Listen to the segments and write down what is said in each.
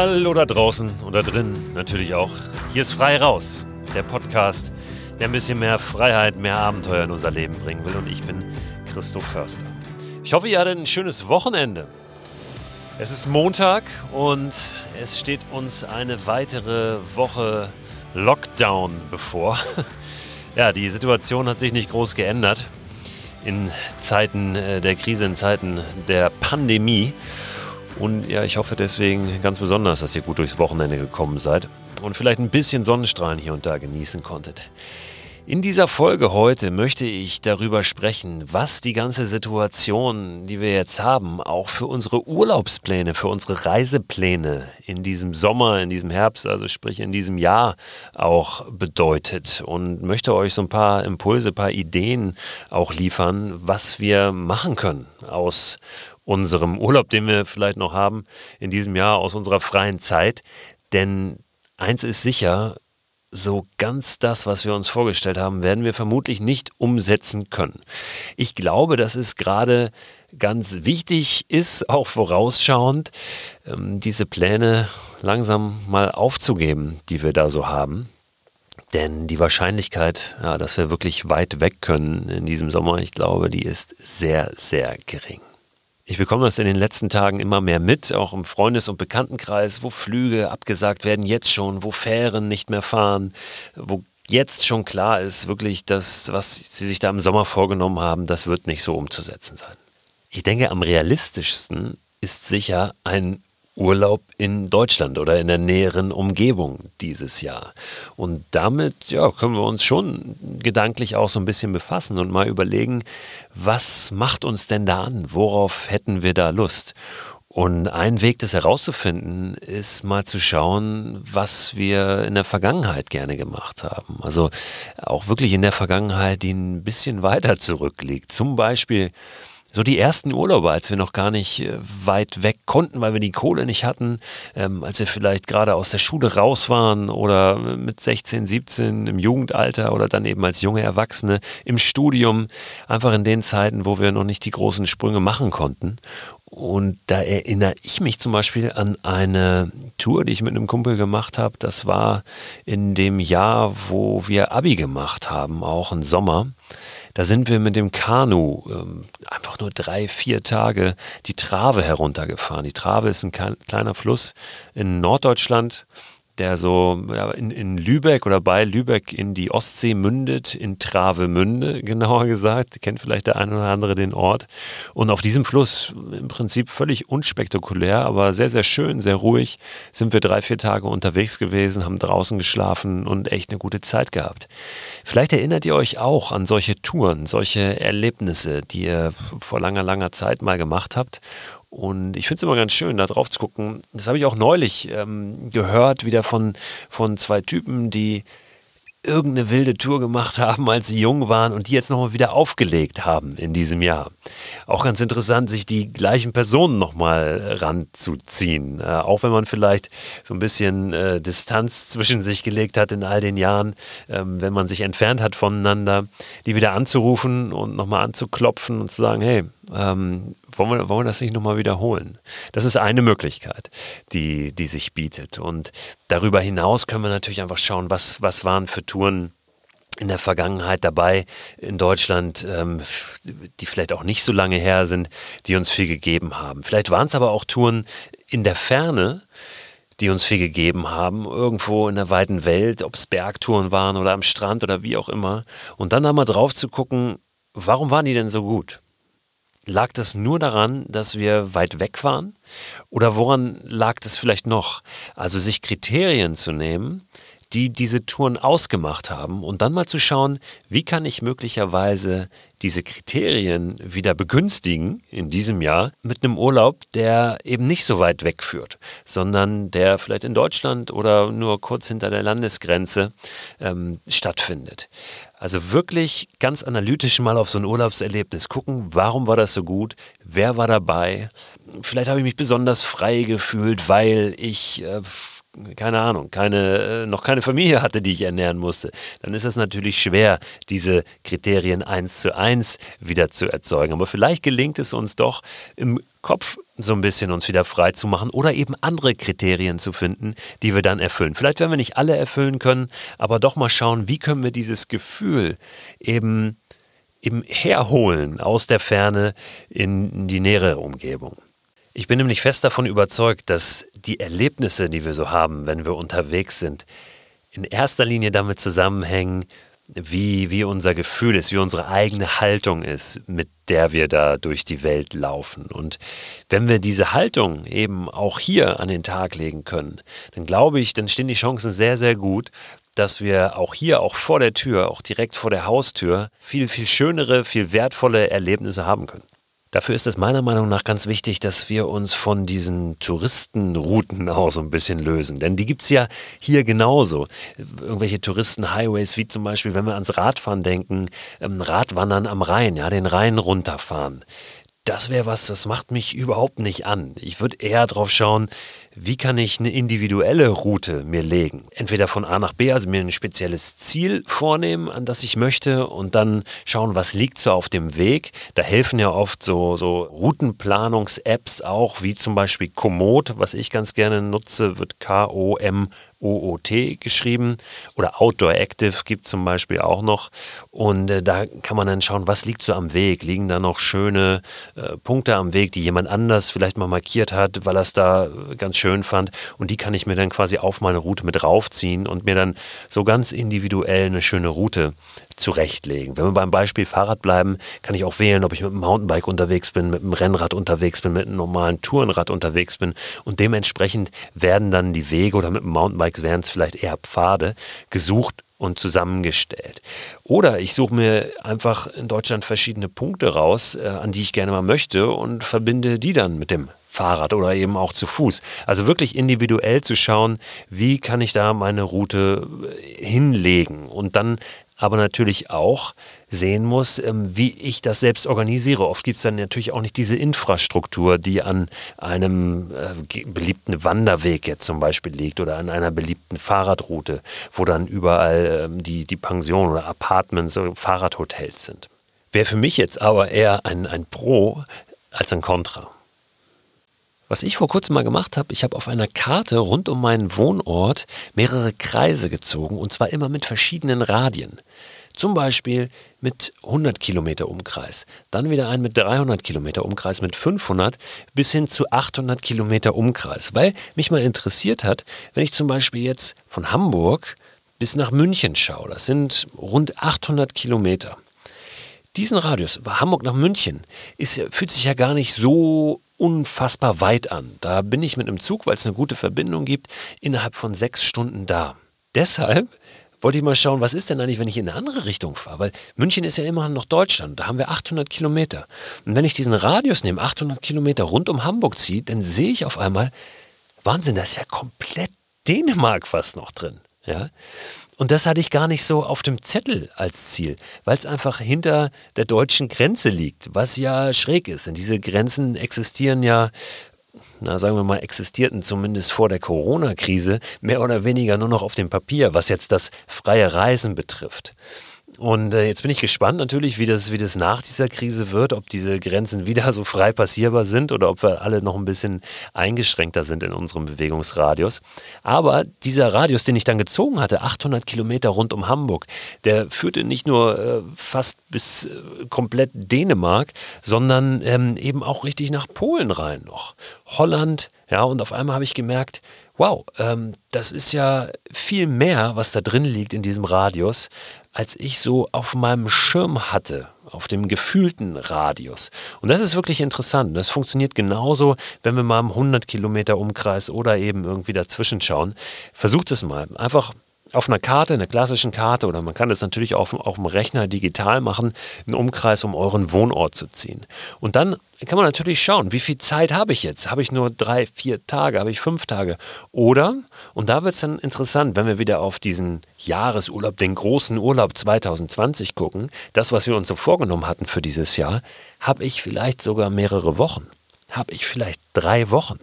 Hallo da draußen da drin natürlich auch. Hier ist Frei Raus, der Podcast, der ein bisschen mehr Freiheit, mehr Abenteuer in unser Leben bringen will. Und ich bin Christoph Förster. Ich hoffe, ihr hattet ein schönes Wochenende. Es ist Montag und es steht uns eine weitere Woche Lockdown bevor. Ja, die Situation hat sich nicht groß geändert in Zeiten äh, der Krise, in Zeiten der Pandemie. Und ja, ich hoffe deswegen ganz besonders, dass ihr gut durchs Wochenende gekommen seid und vielleicht ein bisschen Sonnenstrahlen hier und da genießen konntet. In dieser Folge heute möchte ich darüber sprechen, was die ganze Situation, die wir jetzt haben, auch für unsere Urlaubspläne, für unsere Reisepläne in diesem Sommer, in diesem Herbst, also sprich in diesem Jahr auch bedeutet und möchte euch so ein paar Impulse, ein paar Ideen auch liefern, was wir machen können aus unserem Urlaub, den wir vielleicht noch haben in diesem Jahr, aus unserer freien Zeit. Denn eins ist sicher, so ganz das, was wir uns vorgestellt haben, werden wir vermutlich nicht umsetzen können. Ich glaube, dass es gerade ganz wichtig ist, auch vorausschauend, ähm, diese Pläne langsam mal aufzugeben, die wir da so haben. Denn die Wahrscheinlichkeit, ja, dass wir wirklich weit weg können in diesem Sommer, ich glaube, die ist sehr, sehr gering. Ich bekomme das in den letzten Tagen immer mehr mit, auch im Freundes- und Bekanntenkreis, wo Flüge abgesagt werden, jetzt schon, wo Fähren nicht mehr fahren, wo jetzt schon klar ist, wirklich, dass was sie sich da im Sommer vorgenommen haben, das wird nicht so umzusetzen sein. Ich denke, am realistischsten ist sicher ein Urlaub in Deutschland oder in der näheren Umgebung dieses Jahr. Und damit ja, können wir uns schon gedanklich auch so ein bisschen befassen und mal überlegen, was macht uns denn da an? Worauf hätten wir da Lust? Und ein Weg, das herauszufinden, ist mal zu schauen, was wir in der Vergangenheit gerne gemacht haben. Also auch wirklich in der Vergangenheit, die ein bisschen weiter zurückliegt. Zum Beispiel so die ersten Urlaube, als wir noch gar nicht äh, weit weg konnten, weil wir die Kohle nicht hatten, ähm, als wir vielleicht gerade aus der Schule raus waren oder mit 16, 17 im Jugendalter oder dann eben als junge Erwachsene im Studium, einfach in den Zeiten, wo wir noch nicht die großen Sprünge machen konnten. Und da erinnere ich mich zum Beispiel an eine Tour, die ich mit einem Kumpel gemacht habe. Das war in dem Jahr, wo wir Abi gemacht haben, auch im Sommer. Da sind wir mit dem Kanu ähm, einfach nur drei, vier Tage die Trave heruntergefahren. Die Trave ist ein kleiner Fluss in Norddeutschland der so in, in Lübeck oder bei Lübeck in die Ostsee mündet, in Travemünde genauer gesagt, kennt vielleicht der eine oder andere den Ort. Und auf diesem Fluss, im Prinzip völlig unspektakulär, aber sehr, sehr schön, sehr ruhig, sind wir drei, vier Tage unterwegs gewesen, haben draußen geschlafen und echt eine gute Zeit gehabt. Vielleicht erinnert ihr euch auch an solche Touren, solche Erlebnisse, die ihr vor langer, langer Zeit mal gemacht habt und ich finde es immer ganz schön, da drauf zu gucken. Das habe ich auch neulich ähm, gehört, wieder von, von zwei Typen, die irgendeine wilde Tour gemacht haben, als sie jung waren und die jetzt nochmal wieder aufgelegt haben in diesem Jahr. Auch ganz interessant, sich die gleichen Personen nochmal ranzuziehen. Äh, auch wenn man vielleicht so ein bisschen äh, Distanz zwischen sich gelegt hat in all den Jahren, ähm, wenn man sich entfernt hat voneinander, die wieder anzurufen und nochmal anzuklopfen und zu sagen, hey, ähm, wollen, wir, wollen wir das nicht nochmal wiederholen? Das ist eine Möglichkeit, die, die sich bietet. Und darüber hinaus können wir natürlich einfach schauen, was, was waren für Touren in der Vergangenheit dabei in Deutschland, ähm, die vielleicht auch nicht so lange her sind, die uns viel gegeben haben. Vielleicht waren es aber auch Touren in der Ferne, die uns viel gegeben haben, irgendwo in der weiten Welt, ob es Bergtouren waren oder am Strand oder wie auch immer. Und dann da mal drauf zu gucken, warum waren die denn so gut? Lag das nur daran, dass wir weit weg waren? Oder woran lag das vielleicht noch? Also sich Kriterien zu nehmen, die diese Touren ausgemacht haben und dann mal zu schauen, wie kann ich möglicherweise diese Kriterien wieder begünstigen in diesem Jahr mit einem Urlaub, der eben nicht so weit wegführt, sondern der vielleicht in Deutschland oder nur kurz hinter der Landesgrenze ähm, stattfindet. Also wirklich ganz analytisch mal auf so ein Urlaubserlebnis gucken, warum war das so gut, wer war dabei. Vielleicht habe ich mich besonders frei gefühlt, weil ich, äh, keine Ahnung, keine, äh, noch keine Familie hatte, die ich ernähren musste, dann ist es natürlich schwer, diese Kriterien eins zu eins wieder zu erzeugen. Aber vielleicht gelingt es uns doch im Kopf so ein bisschen uns wieder frei zu machen oder eben andere Kriterien zu finden, die wir dann erfüllen. Vielleicht werden wir nicht alle erfüllen können, aber doch mal schauen, wie können wir dieses Gefühl eben, eben herholen aus der Ferne in die nähere Umgebung. Ich bin nämlich fest davon überzeugt, dass die Erlebnisse, die wir so haben, wenn wir unterwegs sind, in erster Linie damit zusammenhängen, wie, wie unser Gefühl ist, wie unsere eigene Haltung ist, mit der wir da durch die Welt laufen. Und wenn wir diese Haltung eben auch hier an den Tag legen können, dann glaube ich, dann stehen die Chancen sehr, sehr gut, dass wir auch hier, auch vor der Tür, auch direkt vor der Haustür, viel, viel schönere, viel wertvolle Erlebnisse haben können. Dafür ist es meiner Meinung nach ganz wichtig, dass wir uns von diesen Touristenrouten auch so ein bisschen lösen. Denn die gibt es ja hier genauso. Irgendwelche Touristenhighways, wie zum Beispiel, wenn wir ans Radfahren denken, ähm, Radwandern am Rhein, ja, den Rhein runterfahren. Das wäre was, das macht mich überhaupt nicht an. Ich würde eher drauf schauen, wie kann ich eine individuelle Route mir legen? Entweder von A nach B, also mir ein spezielles Ziel vornehmen, an das ich möchte und dann schauen, was liegt so auf dem Weg. Da helfen ja oft so, so Routenplanungs-Apps auch, wie zum Beispiel Komoot, was ich ganz gerne nutze, wird K-O-M OOT geschrieben oder Outdoor Active gibt zum Beispiel auch noch. Und äh, da kann man dann schauen, was liegt so am Weg. Liegen da noch schöne äh, Punkte am Weg, die jemand anders vielleicht mal markiert hat, weil er es da äh, ganz schön fand. Und die kann ich mir dann quasi auf meine Route mit raufziehen und mir dann so ganz individuell eine schöne Route zurechtlegen. Wenn wir beim Beispiel Fahrrad bleiben, kann ich auch wählen, ob ich mit dem Mountainbike unterwegs bin, mit dem Rennrad unterwegs bin, mit einem normalen Tourenrad unterwegs bin. Und dementsprechend werden dann die Wege oder mit dem Mountainbike wären es vielleicht eher Pfade gesucht und zusammengestellt. Oder ich suche mir einfach in Deutschland verschiedene Punkte raus, äh, an die ich gerne mal möchte und verbinde die dann mit dem Fahrrad oder eben auch zu Fuß. Also wirklich individuell zu schauen, wie kann ich da meine Route äh, hinlegen und dann aber natürlich auch sehen muss, ähm, wie ich das selbst organisiere. Oft gibt es dann natürlich auch nicht diese Infrastruktur, die an einem äh, beliebten Wanderweg jetzt zum Beispiel liegt oder an einer beliebten Fahrradroute, wo dann überall ähm, die, die Pensionen oder Apartments oder Fahrradhotels sind. Wäre für mich jetzt aber eher ein, ein Pro als ein Contra. Was ich vor kurzem mal gemacht habe, ich habe auf einer Karte rund um meinen Wohnort mehrere Kreise gezogen und zwar immer mit verschiedenen Radien. Zum Beispiel mit 100 Kilometer Umkreis, dann wieder ein mit 300 Kilometer Umkreis, mit 500 bis hin zu 800 Kilometer Umkreis. Weil mich mal interessiert hat, wenn ich zum Beispiel jetzt von Hamburg bis nach München schaue, das sind rund 800 Kilometer. Diesen Radius, Hamburg nach München, ist, fühlt sich ja gar nicht so unfassbar weit an. Da bin ich mit einem Zug, weil es eine gute Verbindung gibt, innerhalb von sechs Stunden da. Deshalb wollte ich mal schauen, was ist denn eigentlich, wenn ich in eine andere Richtung fahre? Weil München ist ja immerhin noch Deutschland, da haben wir 800 Kilometer. Und wenn ich diesen Radius nehme, 800 Kilometer rund um Hamburg ziehe, dann sehe ich auf einmal, Wahnsinn, da ist ja komplett Dänemark fast noch drin. Ja? Und das hatte ich gar nicht so auf dem Zettel als Ziel, weil es einfach hinter der deutschen Grenze liegt, was ja schräg ist. Denn diese Grenzen existieren ja na, sagen wir mal, existierten zumindest vor der Corona-Krise mehr oder weniger nur noch auf dem Papier, was jetzt das freie Reisen betrifft. Und äh, jetzt bin ich gespannt natürlich, wie das, wie das nach dieser Krise wird, ob diese Grenzen wieder so frei passierbar sind oder ob wir alle noch ein bisschen eingeschränkter sind in unserem Bewegungsradius. Aber dieser Radius, den ich dann gezogen hatte, 800 Kilometer rund um Hamburg, der führte nicht nur äh, fast bis äh, komplett Dänemark, sondern ähm, eben auch richtig nach Polen rein noch. Holland, ja, und auf einmal habe ich gemerkt, wow, ähm, das ist ja viel mehr, was da drin liegt in diesem Radius, als ich so auf meinem Schirm hatte, auf dem gefühlten Radius. Und das ist wirklich interessant. Das funktioniert genauso, wenn wir mal im 100 Kilometer Umkreis oder eben irgendwie dazwischen schauen. Versucht es mal. Einfach auf einer Karte, einer klassischen Karte, oder man kann das natürlich auch auf dem Rechner digital machen, einen Umkreis um euren Wohnort zu ziehen. Und dann kann man natürlich schauen, wie viel Zeit habe ich jetzt? Habe ich nur drei, vier Tage? Habe ich fünf Tage? Oder, und da wird es dann interessant, wenn wir wieder auf diesen Jahresurlaub, den großen Urlaub 2020 gucken, das, was wir uns so vorgenommen hatten für dieses Jahr, habe ich vielleicht sogar mehrere Wochen? Habe ich vielleicht drei Wochen?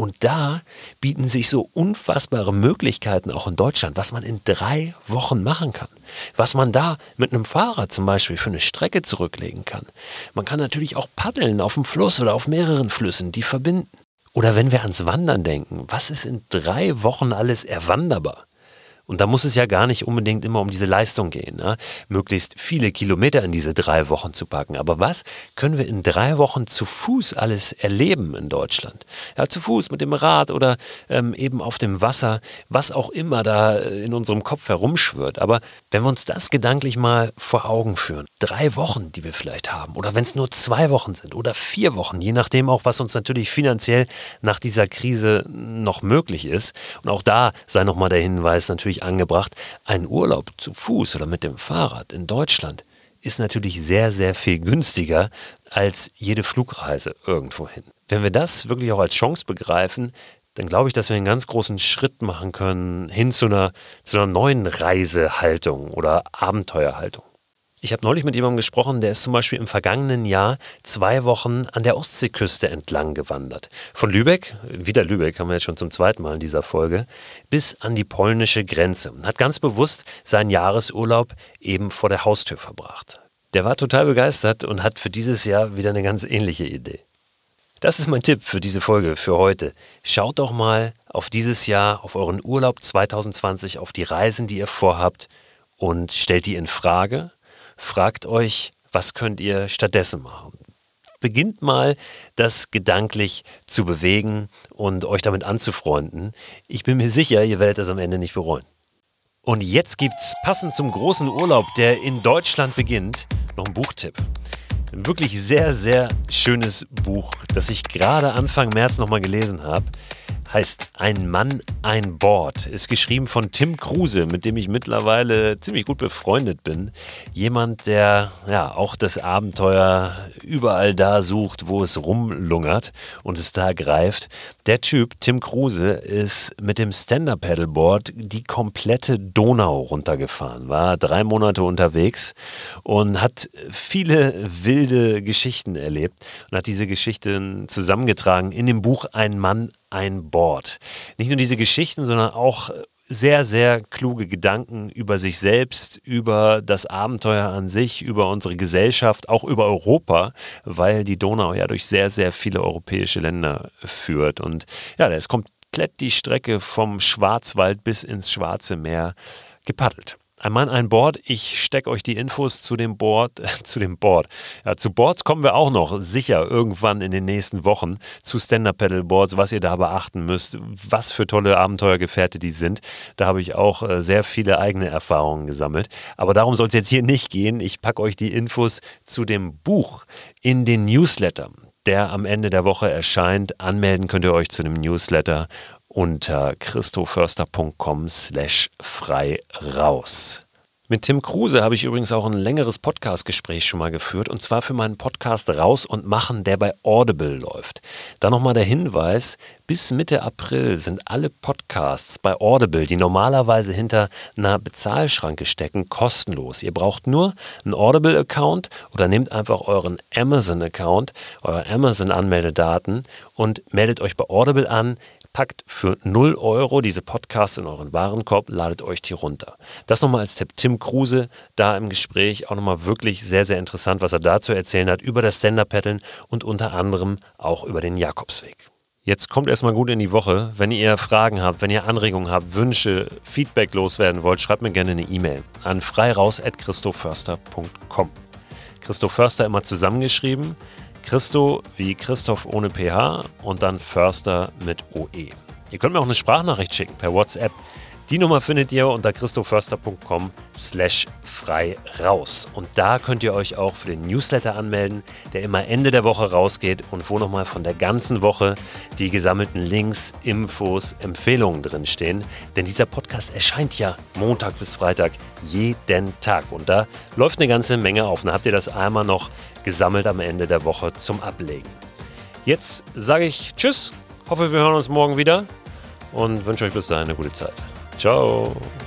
Und da bieten sich so unfassbare Möglichkeiten auch in Deutschland, was man in drei Wochen machen kann. Was man da mit einem Fahrrad zum Beispiel für eine Strecke zurücklegen kann. Man kann natürlich auch paddeln auf dem Fluss oder auf mehreren Flüssen, die verbinden. Oder wenn wir ans Wandern denken, was ist in drei Wochen alles erwanderbar? Und da muss es ja gar nicht unbedingt immer um diese Leistung gehen, ne? möglichst viele Kilometer in diese drei Wochen zu packen. Aber was können wir in drei Wochen zu Fuß alles erleben in Deutschland? Ja, zu Fuß mit dem Rad oder ähm, eben auf dem Wasser, was auch immer da äh, in unserem Kopf herumschwirrt. Aber wenn wir uns das gedanklich mal vor Augen führen, drei Wochen, die wir vielleicht haben, oder wenn es nur zwei Wochen sind oder vier Wochen, je nachdem auch, was uns natürlich finanziell nach dieser Krise noch möglich ist. Und auch da sei nochmal der Hinweis natürlich angebracht, ein Urlaub zu Fuß oder mit dem Fahrrad in Deutschland ist natürlich sehr, sehr viel günstiger als jede Flugreise irgendwohin. Wenn wir das wirklich auch als Chance begreifen, dann glaube ich, dass wir einen ganz großen Schritt machen können hin zu einer, zu einer neuen Reisehaltung oder Abenteuerhaltung. Ich habe neulich mit jemandem gesprochen, der ist zum Beispiel im vergangenen Jahr zwei Wochen an der Ostseeküste entlang gewandert. Von Lübeck, wieder Lübeck, haben wir jetzt schon zum zweiten Mal in dieser Folge, bis an die polnische Grenze. Hat ganz bewusst seinen Jahresurlaub eben vor der Haustür verbracht. Der war total begeistert und hat für dieses Jahr wieder eine ganz ähnliche Idee. Das ist mein Tipp für diese Folge, für heute. Schaut doch mal auf dieses Jahr, auf euren Urlaub 2020, auf die Reisen, die ihr vorhabt und stellt die in Frage fragt euch, was könnt ihr stattdessen machen? Beginnt mal, das gedanklich zu bewegen und euch damit anzufreunden. Ich bin mir sicher, ihr werdet das am Ende nicht bereuen. Und jetzt gibt's passend zum großen Urlaub, der in Deutschland beginnt, noch einen Buchtipp. Ein wirklich sehr, sehr schönes Buch, das ich gerade Anfang März nochmal gelesen habe heißt Ein Mann, ein Board. Ist geschrieben von Tim Kruse, mit dem ich mittlerweile ziemlich gut befreundet bin. Jemand, der ja auch das Abenteuer überall da sucht, wo es rumlungert und es da greift. Der Typ, Tim Kruse, ist mit dem Stand-Up-Paddleboard die komplette Donau runtergefahren, war drei Monate unterwegs und hat viele wilde Geschichten erlebt und hat diese Geschichten zusammengetragen in dem Buch Ein Mann, ein Board. Nicht nur diese Geschichten, sondern auch sehr, sehr kluge Gedanken über sich selbst, über das Abenteuer an sich, über unsere Gesellschaft, auch über Europa, weil die Donau ja durch sehr, sehr viele europäische Länder führt. Und ja, da ist komplett die Strecke vom Schwarzwald bis ins Schwarze Meer gepaddelt. Ein Mann, ein Board. Ich stecke euch die Infos zu dem Board, äh, zu dem Board. Ja, zu Boards kommen wir auch noch sicher irgendwann in den nächsten Wochen zu Stand-Up-Pedal-Boards, was ihr da beachten müsst, was für tolle Abenteuergefährte die sind. Da habe ich auch äh, sehr viele eigene Erfahrungen gesammelt. Aber darum soll es jetzt hier nicht gehen. Ich packe euch die Infos zu dem Buch in den Newsletter der am Ende der Woche erscheint. Anmelden könnt ihr euch zu dem Newsletter unter christoförster.com slash frei raus. Mit Tim Kruse habe ich übrigens auch ein längeres Podcast-Gespräch schon mal geführt und zwar für meinen Podcast Raus und Machen, der bei Audible läuft. Da nochmal der Hinweis, bis Mitte April sind alle Podcasts bei Audible, die normalerweise hinter einer Bezahlschranke stecken, kostenlos. Ihr braucht nur einen Audible-Account oder nehmt einfach euren Amazon-Account, eure Amazon-Anmeldedaten und meldet euch bei Audible an packt für 0 Euro diese Podcasts in euren Warenkorb, ladet euch die runter. Das nochmal als Tipp. Tim Kruse da im Gespräch auch nochmal wirklich sehr, sehr interessant, was er da zu erzählen hat über das Stand-Up-Paddeln und unter anderem auch über den Jakobsweg. Jetzt kommt erstmal gut in die Woche. Wenn ihr Fragen habt, wenn ihr Anregungen habt, Wünsche, Feedback loswerden wollt, schreibt mir gerne eine E-Mail an freiraus.christoförster.com. Christoph Förster immer zusammengeschrieben. Christo wie Christoph ohne PH und dann Förster mit OE. Ihr könnt mir auch eine Sprachnachricht schicken per WhatsApp die Nummer findet ihr unter christoförster.com slash frei raus. Und da könnt ihr euch auch für den Newsletter anmelden, der immer Ende der Woche rausgeht und wo nochmal von der ganzen Woche die gesammelten Links, Infos, Empfehlungen drinstehen. Denn dieser Podcast erscheint ja Montag bis Freitag jeden Tag. Und da läuft eine ganze Menge auf. Dann habt ihr das einmal noch gesammelt am Ende der Woche zum Ablegen. Jetzt sage ich Tschüss, hoffe wir hören uns morgen wieder und wünsche euch bis dahin eine gute Zeit. Ciao.